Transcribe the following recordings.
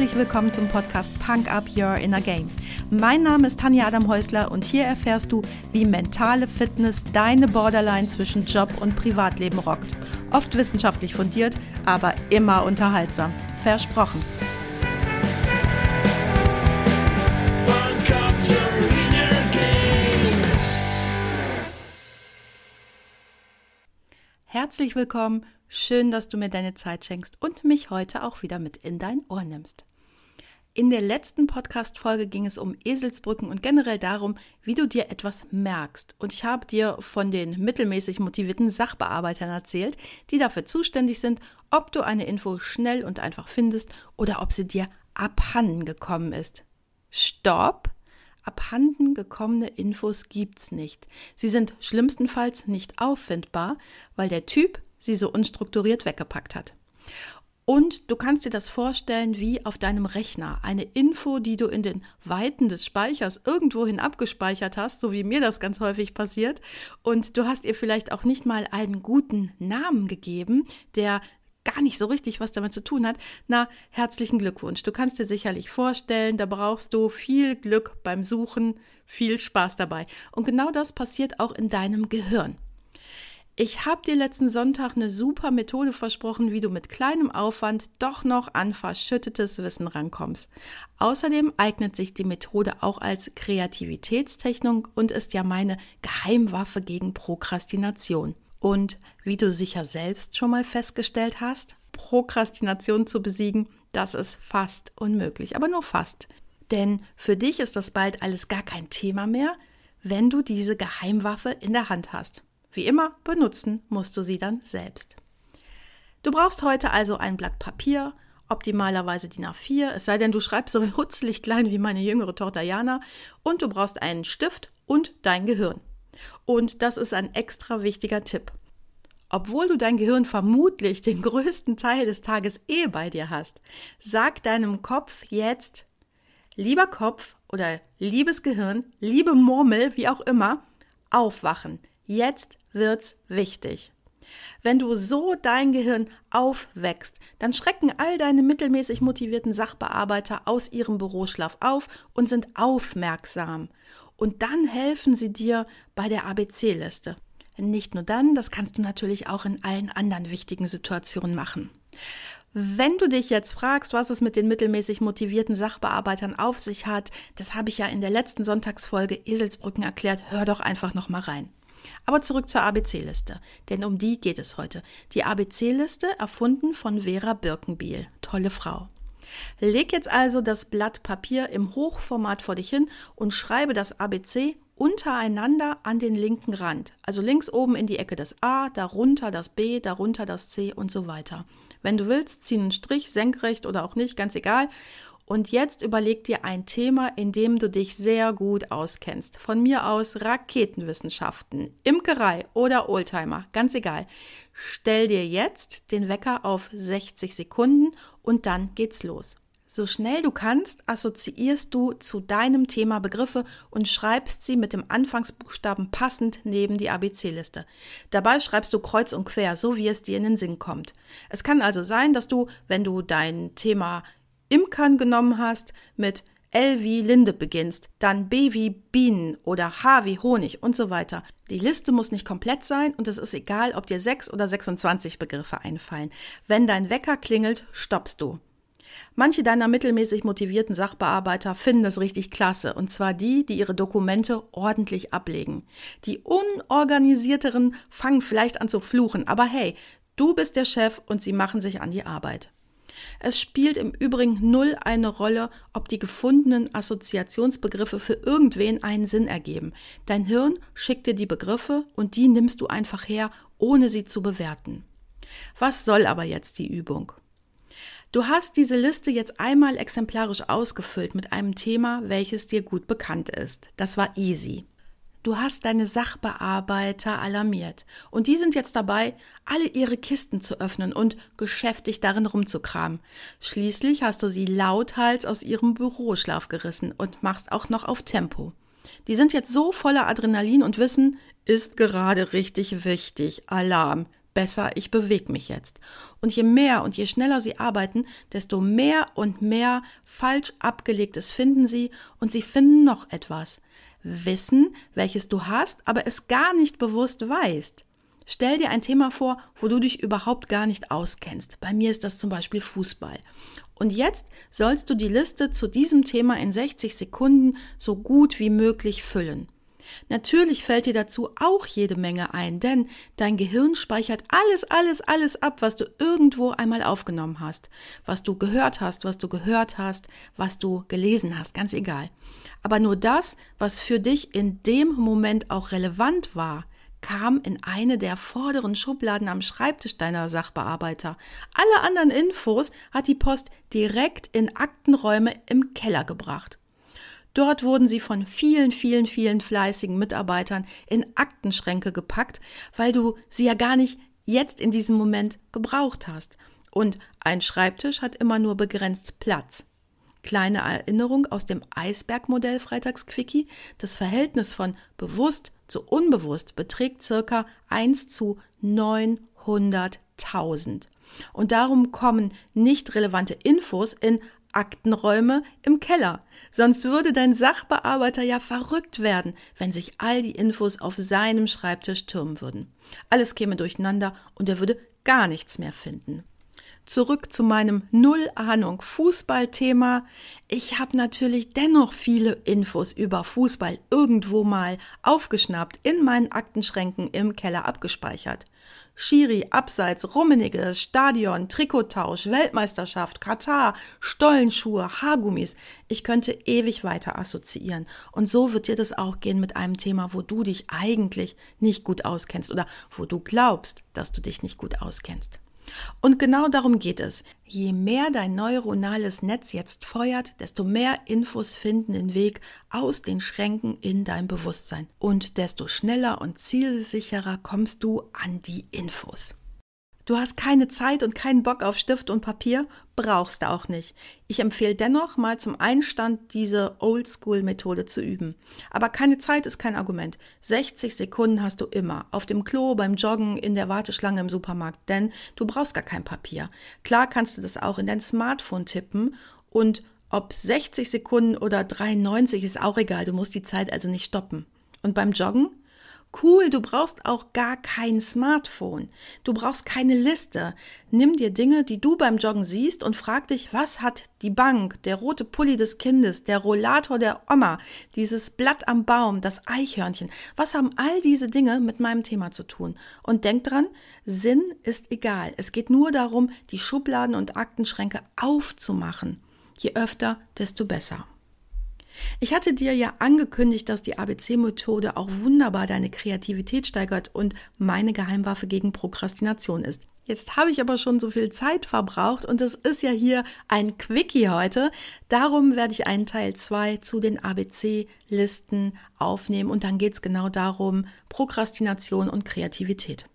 herzlich willkommen zum Podcast Punk Up Your Inner Game. Mein Name ist Tanja Adam Häusler und hier erfährst du, wie mentale Fitness deine Borderline zwischen Job und Privatleben rockt. Oft wissenschaftlich fundiert, aber immer unterhaltsam. Versprochen. Herzlich willkommen, schön, dass du mir deine Zeit schenkst und mich heute auch wieder mit in dein Ohr nimmst. In der letzten Podcast-Folge ging es um Eselsbrücken und generell darum, wie du dir etwas merkst. Und ich habe dir von den mittelmäßig motivierten Sachbearbeitern erzählt, die dafür zuständig sind, ob du eine Info schnell und einfach findest oder ob sie dir abhanden gekommen ist. Stopp! Abhanden gekommene Infos gibt's nicht. Sie sind schlimmstenfalls nicht auffindbar, weil der Typ sie so unstrukturiert weggepackt hat. Und du kannst dir das vorstellen wie auf deinem Rechner. Eine Info, die du in den Weiten des Speichers irgendwohin abgespeichert hast, so wie mir das ganz häufig passiert. Und du hast ihr vielleicht auch nicht mal einen guten Namen gegeben, der gar nicht so richtig was damit zu tun hat, na, herzlichen Glückwunsch. Du kannst dir sicherlich vorstellen, da brauchst du viel Glück beim Suchen, viel Spaß dabei. Und genau das passiert auch in deinem Gehirn. Ich habe dir letzten Sonntag eine super Methode versprochen, wie du mit kleinem Aufwand doch noch an verschüttetes Wissen rankommst. Außerdem eignet sich die Methode auch als Kreativitätstechnik und ist ja meine Geheimwaffe gegen Prokrastination. Und wie du sicher selbst schon mal festgestellt hast, Prokrastination zu besiegen, das ist fast unmöglich, aber nur fast. Denn für dich ist das bald alles gar kein Thema mehr, wenn du diese Geheimwaffe in der Hand hast. Wie immer, benutzen musst du sie dann selbst. Du brauchst heute also ein Blatt Papier, optimalerweise DIN A4, es sei denn, du schreibst so hutzelig klein wie meine jüngere Tochter Jana, und du brauchst einen Stift und dein Gehirn. Und das ist ein extra wichtiger Tipp. Obwohl du dein Gehirn vermutlich den größten Teil des Tages eh bei dir hast, sag deinem Kopf jetzt, lieber Kopf oder liebes Gehirn, liebe Murmel, wie auch immer, aufwachen. Jetzt wird's wichtig. Wenn du so dein Gehirn aufwächst, dann schrecken all deine mittelmäßig motivierten Sachbearbeiter aus ihrem Büroschlaf auf und sind aufmerksam. Und dann helfen sie dir bei der ABC-Liste. Nicht nur dann, das kannst du natürlich auch in allen anderen wichtigen Situationen machen. Wenn du dich jetzt fragst, was es mit den mittelmäßig motivierten Sachbearbeitern auf sich hat, das habe ich ja in der letzten Sonntagsfolge Eselsbrücken erklärt, hör doch einfach noch mal rein. Aber zurück zur ABC-Liste, denn um die geht es heute. Die ABC-Liste erfunden von Vera Birkenbiel. Tolle Frau. Leg jetzt also das Blatt Papier im Hochformat vor dich hin und schreibe das ABC untereinander an den linken Rand. Also links oben in die Ecke das A, darunter das B, darunter das C und so weiter. Wenn du willst, zieh einen Strich senkrecht oder auch nicht, ganz egal. Und jetzt überleg dir ein Thema, in dem du dich sehr gut auskennst. Von mir aus Raketenwissenschaften, Imkerei oder Oldtimer, ganz egal. Stell dir jetzt den Wecker auf 60 Sekunden und dann geht's los. So schnell du kannst, assoziierst du zu deinem Thema Begriffe und schreibst sie mit dem Anfangsbuchstaben passend neben die ABC-Liste. Dabei schreibst du kreuz und quer, so wie es dir in den Sinn kommt. Es kann also sein, dass du, wenn du dein Thema Imkern genommen hast, mit L wie Linde beginnst, dann B wie Bienen oder H wie Honig und so weiter. Die Liste muss nicht komplett sein und es ist egal, ob dir sechs oder 26 Begriffe einfallen. Wenn dein Wecker klingelt, stoppst du. Manche deiner mittelmäßig motivierten Sachbearbeiter finden das richtig klasse, und zwar die, die ihre Dokumente ordentlich ablegen. Die unorganisierteren fangen vielleicht an zu fluchen, aber hey, du bist der Chef und sie machen sich an die Arbeit. Es spielt im Übrigen null eine Rolle, ob die gefundenen Assoziationsbegriffe für irgendwen einen Sinn ergeben. Dein Hirn schickt dir die Begriffe und die nimmst du einfach her, ohne sie zu bewerten. Was soll aber jetzt die Übung? Du hast diese Liste jetzt einmal exemplarisch ausgefüllt mit einem Thema, welches dir gut bekannt ist. Das war easy. Du hast deine Sachbearbeiter alarmiert und die sind jetzt dabei, alle ihre Kisten zu öffnen und geschäftig darin rumzukramen. Schließlich hast du sie lauthals aus ihrem Büroschlaf gerissen und machst auch noch auf Tempo. Die sind jetzt so voller Adrenalin und wissen, ist gerade richtig wichtig. Alarm. besser, ich bewege mich jetzt. Und je mehr und je schneller sie arbeiten, desto mehr und mehr falsch abgelegtes finden sie und sie finden noch etwas. Wissen, welches du hast, aber es gar nicht bewusst weißt. Stell dir ein Thema vor, wo du dich überhaupt gar nicht auskennst. Bei mir ist das zum Beispiel Fußball. Und jetzt sollst du die Liste zu diesem Thema in 60 Sekunden so gut wie möglich füllen. Natürlich fällt dir dazu auch jede Menge ein, denn dein Gehirn speichert alles, alles, alles ab, was du irgendwo einmal aufgenommen hast, was du gehört hast, was du gehört hast, was du gelesen hast, ganz egal. Aber nur das, was für dich in dem Moment auch relevant war, kam in eine der vorderen Schubladen am Schreibtisch deiner Sachbearbeiter. Alle anderen Infos hat die Post direkt in Aktenräume im Keller gebracht. Dort wurden sie von vielen, vielen, vielen fleißigen Mitarbeitern in Aktenschränke gepackt, weil du sie ja gar nicht jetzt in diesem Moment gebraucht hast. Und ein Schreibtisch hat immer nur begrenzt Platz. Kleine Erinnerung aus dem Eisbergmodell Freitagsquickie. Das Verhältnis von bewusst zu unbewusst beträgt circa 1 zu 900.000. Und darum kommen nicht relevante Infos in Aktenräume im Keller. Sonst würde dein Sachbearbeiter ja verrückt werden, wenn sich all die Infos auf seinem Schreibtisch türmen würden. Alles käme durcheinander und er würde gar nichts mehr finden. Zurück zu meinem Null Ahnung Fußballthema. Ich habe natürlich dennoch viele Infos über Fußball irgendwo mal aufgeschnappt, in meinen Aktenschränken im Keller abgespeichert. Schiri, Abseits, Rummenigge, Stadion, Trikottausch, Weltmeisterschaft, Katar, Stollenschuhe, Haargummis. Ich könnte ewig weiter assoziieren. Und so wird dir das auch gehen mit einem Thema, wo du dich eigentlich nicht gut auskennst oder wo du glaubst, dass du dich nicht gut auskennst. Und genau darum geht es. Je mehr dein neuronales Netz jetzt feuert, desto mehr Infos finden den Weg aus den Schränken in dein Bewusstsein. Und desto schneller und zielsicherer kommst du an die Infos. Du hast keine Zeit und keinen Bock auf Stift und Papier? Brauchst du auch nicht. Ich empfehle dennoch mal zum Einstand diese Oldschool-Methode zu üben. Aber keine Zeit ist kein Argument. 60 Sekunden hast du immer. Auf dem Klo, beim Joggen, in der Warteschlange im Supermarkt. Denn du brauchst gar kein Papier. Klar kannst du das auch in dein Smartphone tippen und ob 60 Sekunden oder 93 ist auch egal. Du musst die Zeit also nicht stoppen. Und beim Joggen? Cool, du brauchst auch gar kein Smartphone. Du brauchst keine Liste. Nimm dir Dinge, die du beim Joggen siehst und frag dich, was hat die Bank, der rote Pulli des Kindes, der Rollator der Oma, dieses Blatt am Baum, das Eichhörnchen. Was haben all diese Dinge mit meinem Thema zu tun? Und denk dran, Sinn ist egal. Es geht nur darum, die Schubladen und Aktenschränke aufzumachen. Je öfter, desto besser. Ich hatte dir ja angekündigt, dass die ABC-Methode auch wunderbar deine Kreativität steigert und meine Geheimwaffe gegen Prokrastination ist. Jetzt habe ich aber schon so viel Zeit verbraucht und es ist ja hier ein Quickie heute. Darum werde ich einen Teil 2 zu den ABC-Listen aufnehmen und dann geht es genau darum, Prokrastination und Kreativität.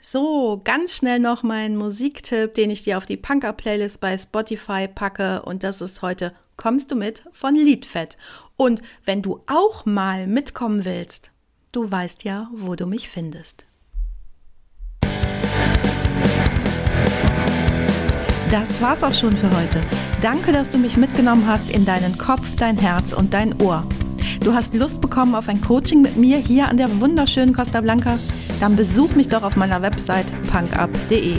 So, ganz schnell noch mein Musiktipp, den ich dir auf die Punker-Playlist bei Spotify packe und das ist heute Kommst du mit von Liedfett. Und wenn du auch mal mitkommen willst, du weißt ja, wo du mich findest. Das war's auch schon für heute. Danke, dass du mich mitgenommen hast in deinen Kopf, dein Herz und dein Ohr. Du hast Lust bekommen auf ein Coaching mit mir hier an der wunderschönen Costa Blanca? Dann besuch mich doch auf meiner Website punkup.de.